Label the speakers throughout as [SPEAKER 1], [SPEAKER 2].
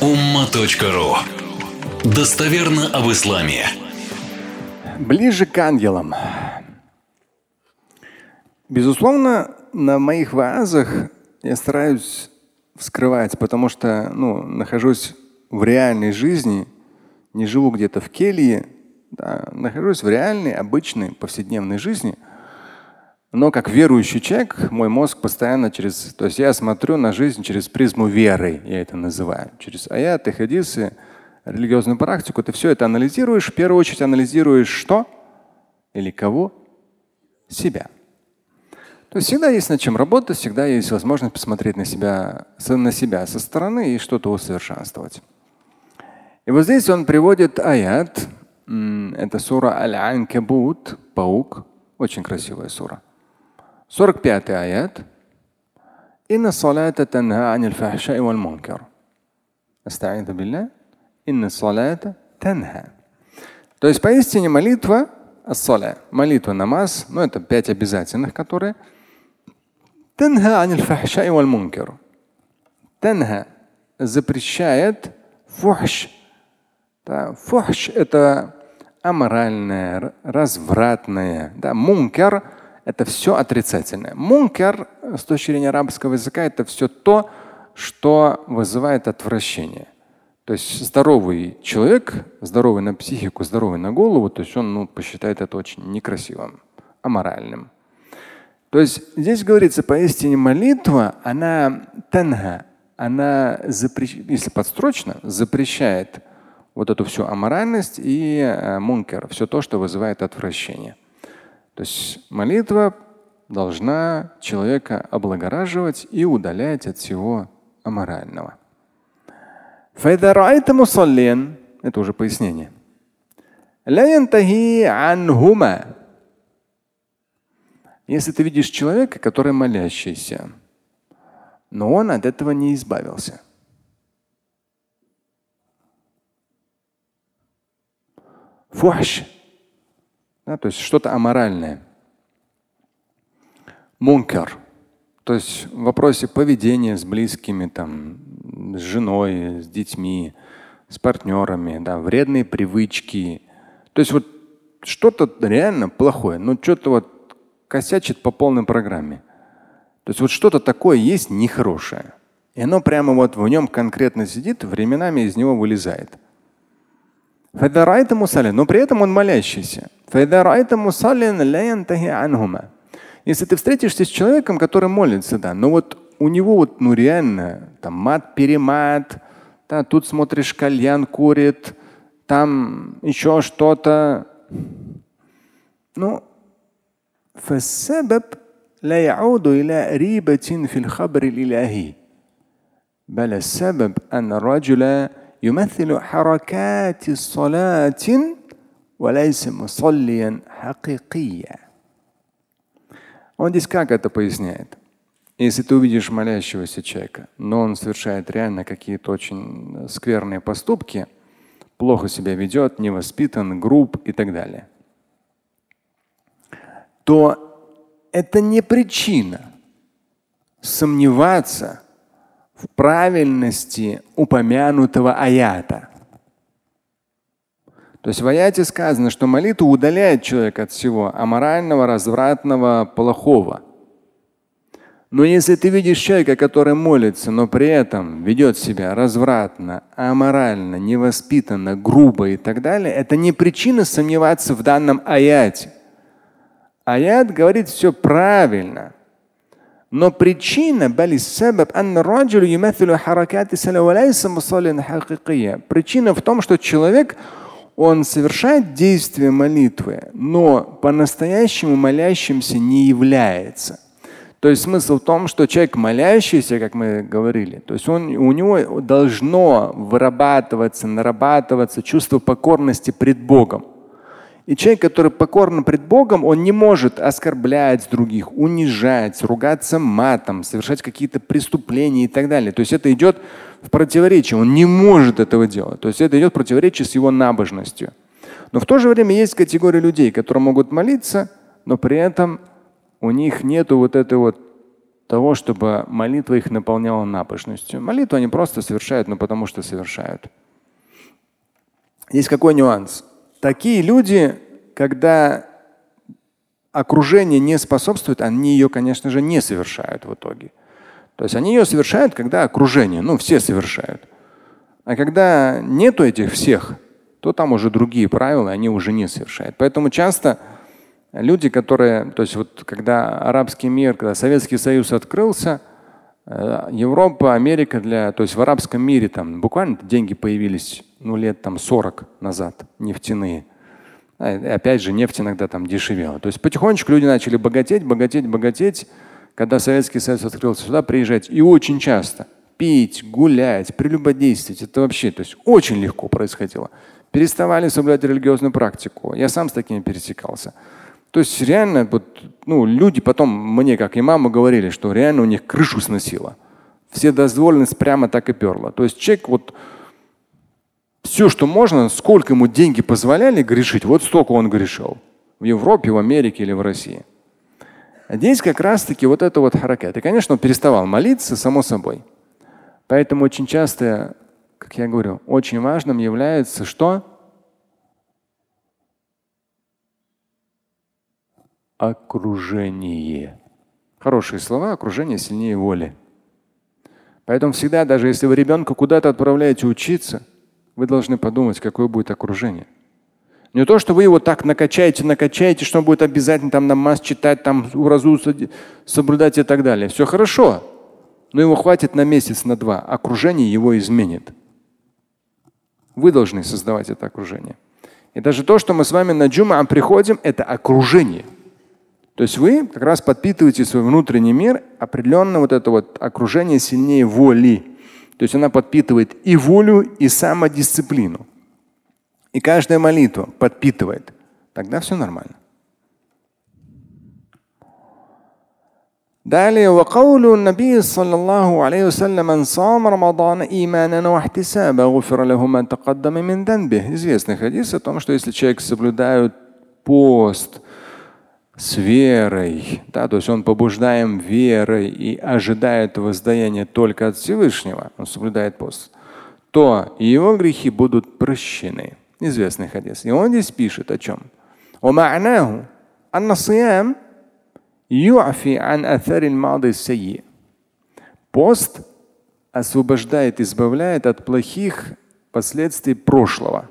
[SPEAKER 1] umma.ru Достоверно об исламе.
[SPEAKER 2] Ближе к ангелам. Безусловно, на моих ваазах я стараюсь вскрывать, потому что ну, нахожусь в реальной жизни, не живу где-то в келье, да, нахожусь в реальной, обычной, повседневной жизни – но как верующий человек, мой мозг постоянно через… То есть я смотрю на жизнь через призму веры, я это называю. Через аяты, хадисы, религиозную практику. Ты все это анализируешь. В первую очередь анализируешь что? Или кого? Себя. То есть всегда есть над чем работать, всегда есть возможность посмотреть на себя, на себя со стороны и что-то усовершенствовать. И вот здесь он приводит аят. Это сура Аль-Анкабут, паук. Очень красивая сура. 45 آيات إن الصلاة تنهى عن الفحشاء والمنكر أستعيذ بالله إن الصلاة تنهى То есть поистине молитва ассаля, молитва, намаз, ну это пять обязательных, которые танха аниль фахшай валь мункер. Танха запрещает фухш. Да, фухш это аморальное, развратное. Да, мункер это все отрицательное. Мункер с точки зрения арабского языка это все то, что вызывает отвращение. То есть здоровый человек, здоровый на психику, здоровый на голову, то есть он ну, посчитает это очень некрасивым, аморальным. То есть здесь говорится, поистине молитва, она танга, она запрещ... если подстрочно, запрещает вот эту всю аморальность и э, мункер, все то, что вызывает отвращение. То есть молитва должна человека облагораживать и удалять от всего аморального. Это уже пояснение. Если ты видишь человека, который молящийся, но он от этого не избавился. Фуш да, то есть что-то аморальное. Мункер. То есть в вопросе поведения с близкими, там, с женой, с детьми, с партнерами, да, вредные привычки. То есть вот что-то реально плохое, ну что-то вот косячит по полной программе. То есть вот что-то такое есть нехорошее. И оно прямо вот в нем конкретно сидит, временами из него вылезает. Но при этом он молящийся. Если ты встретишься с человеком, который молится, да, но вот у него вот, ну реально, там мат-перемат, да, тут смотришь, кальян курит, там еще что-то. Ну, فالسبب لا يعود إلى ريبة في الخبر الإلهي بل السبب أن الرجل يمثل حركات الصلاة وليس مصليا حقيقيا. Он здесь как это поясняет? Если ты увидишь молящегося человека, но он совершает реально какие-то очень скверные поступки, плохо себя ведет, невоспитан, груб и так далее, то это не причина сомневаться в правильности упомянутого аята. То есть в аяте сказано, что молитва удаляет человека от всего аморального, развратного, плохого. Но если ты видишь человека, который молится, но при этом ведет себя развратно, аморально, невоспитанно, грубо и так далее, это не причина сомневаться в данном аяте. Аят говорит все правильно. Но причина, причина в том, что человек он совершает действие молитвы, но по-настоящему молящимся не является. То есть смысл в том, что человек молящийся, как мы говорили, то есть он, у него должно вырабатываться, нарабатываться чувство покорности пред Богом. И человек, который покорен пред Богом, он не может оскорблять других, унижать, ругаться матом, совершать какие-то преступления и так далее. То есть это идет в противоречие. Он не может этого делать. То есть это идет в противоречие с его набожностью. Но в то же время есть категория людей, которые могут молиться, но при этом у них нет вот этой вот того, чтобы молитва их наполняла набожностью. Молитву они просто совершают, но потому что совершают. Есть какой нюанс? Такие люди, когда окружение не способствует, они ее, конечно же, не совершают в итоге. То есть они ее совершают, когда окружение, ну, все совершают. А когда нету этих всех, то там уже другие правила, они уже не совершают. Поэтому часто люди, которые, то есть вот когда арабский мир, когда Советский Союз открылся, Европа, Америка для, то есть в арабском мире там буквально деньги появились ну лет там 40 назад, нефтяные. А, и опять же, нефть иногда там дешевела. То есть потихонечку люди начали богатеть, богатеть, богатеть. Когда Советский Союз открылся сюда, приезжать и очень часто пить, гулять, прелюбодействовать. Это вообще, то есть очень легко происходило. Переставали соблюдать религиозную практику. Я сам с такими пересекался. То есть реально вот, ну, люди потом мне, как и мама, говорили, что реально у них крышу сносило. Все дозволенность прямо так и перла. То есть человек вот все, что можно, сколько ему деньги позволяли грешить, вот столько он грешил. В Европе, в Америке или в России. Здесь как раз-таки вот это вот харакет. И, конечно, он переставал молиться, само собой. Поэтому очень часто, как я говорю, очень важным является что? Окружение. Хорошие слова, окружение сильнее воли. Поэтому всегда, даже если вы ребенка куда-то отправляете учиться, вы должны подумать, какое будет окружение. Не то, что вы его так накачаете, накачаете, что он будет обязательно там намаз читать, там уразу соблюдать и так далее. Все хорошо, но его хватит на месяц, на два. Окружение его изменит. Вы должны создавать это окружение. И даже то, что мы с вами на джума приходим, это окружение – то есть вы как раз подпитываете свой внутренний мир, определенно вот это вот окружение сильнее воли. То есть она подпитывает и волю, и самодисциплину. И каждая молитва подпитывает. Тогда все нормально. Далее, وقول النبي صلى الله عليه وسلم من صام رمضان إيمانا واحتسابا غفر له ما تقدم من ذنبه. Известный хадис о том, что если человек соблюдает пост, с верой, да, то есть он побуждаем верой и ожидает воздаяния только от Всевышнего, он соблюдает пост, то его грехи будут прощены. Известный хадис. И он здесь пишет о чем? Пост освобождает, избавляет от плохих последствий прошлого.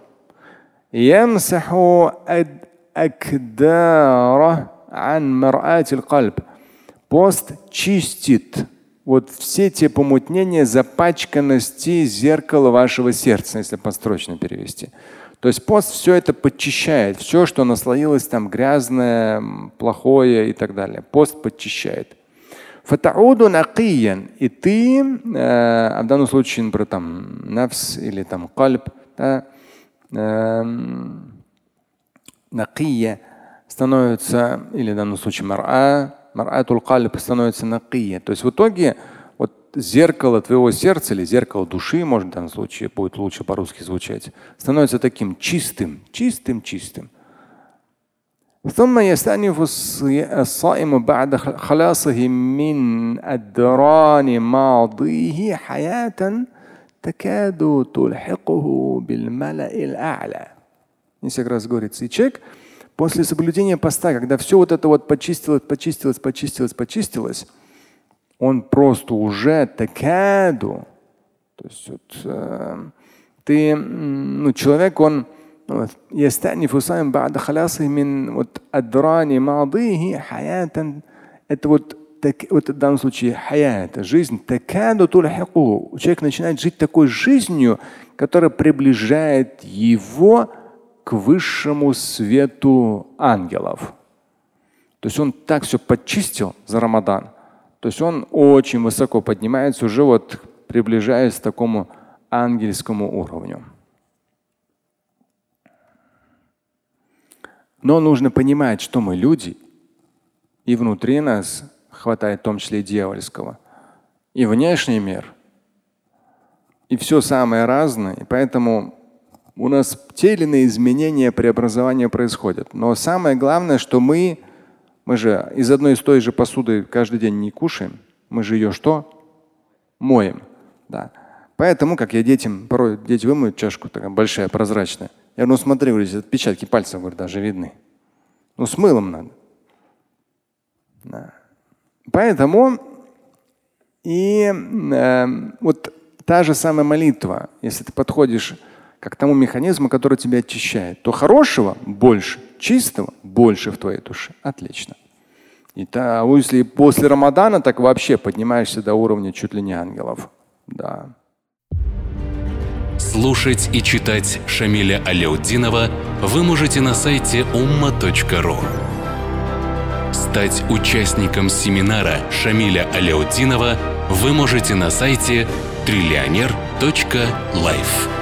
[SPEAKER 2] Пост чистит вот все те помутнения, запачканности зеркала вашего сердца, если построчно перевести. То есть пост все это подчищает, все, что наслоилось там грязное, плохое и так далее. Пост подчищает. Фатауду накиян. И ты, э, а в данном случае, например, там нафс или там кальб, да, э, накия, становится, или в данном случае мара, маратул калиб становится накия. То есть в итоге вот зеркало твоего сердца или зеркало души, может в данном случае будет лучше по-русски звучать, становится таким чистым, чистым, чистым. ثم يستأنف الصائم بعد خلاصه من أدران ماضيه حياة تكاد تلحقه بالملأ الأعلى. Несколько раз говорится. И человек После соблюдения поста, когда все вот это вот почистилось, почистилось, почистилось, почистилось, он просто уже такаду. То есть вот, э, ты, ну, человек, он يستأنف صائم بعد خلاصه من вот أدران ماضيه حياة это вот так, вот в данном случае хаят, жизнь, такаду тульхику. Человек начинает жить такой жизнью, которая приближает его к высшему свету ангелов. То есть он так все подчистил за Рамадан. То есть он очень высоко поднимается, уже вот приближаясь к такому ангельскому уровню. Но нужно понимать, что мы люди, и внутри нас хватает в том числе и дьявольского, и внешний мир, и все самое разное. И поэтому у нас те или иные изменения, преобразования происходят. Но самое главное, что мы, мы же из одной и той же посуды каждый день не кушаем. Мы же ее что? Моем. Да. Поэтому, как я детям, порой дети вымоют чашку, такая большая, прозрачная. Я говорю, ну смотри, говорю, отпечатки пальцев говорю, даже видны. Ну с мылом надо. Да. Поэтому и э, вот та же самая молитва, если ты подходишь как тому механизму, который тебя очищает, то хорошего больше, чистого больше в твоей душе. Отлично. И та, а если после Рамадана, так вообще поднимаешься до уровня чуть ли не ангелов. Да.
[SPEAKER 1] Слушать и читать Шамиля Аляутдинова вы можете на сайте umma.ru. Стать участником семинара Шамиля Аляутдинова вы можете на сайте триллионер.life.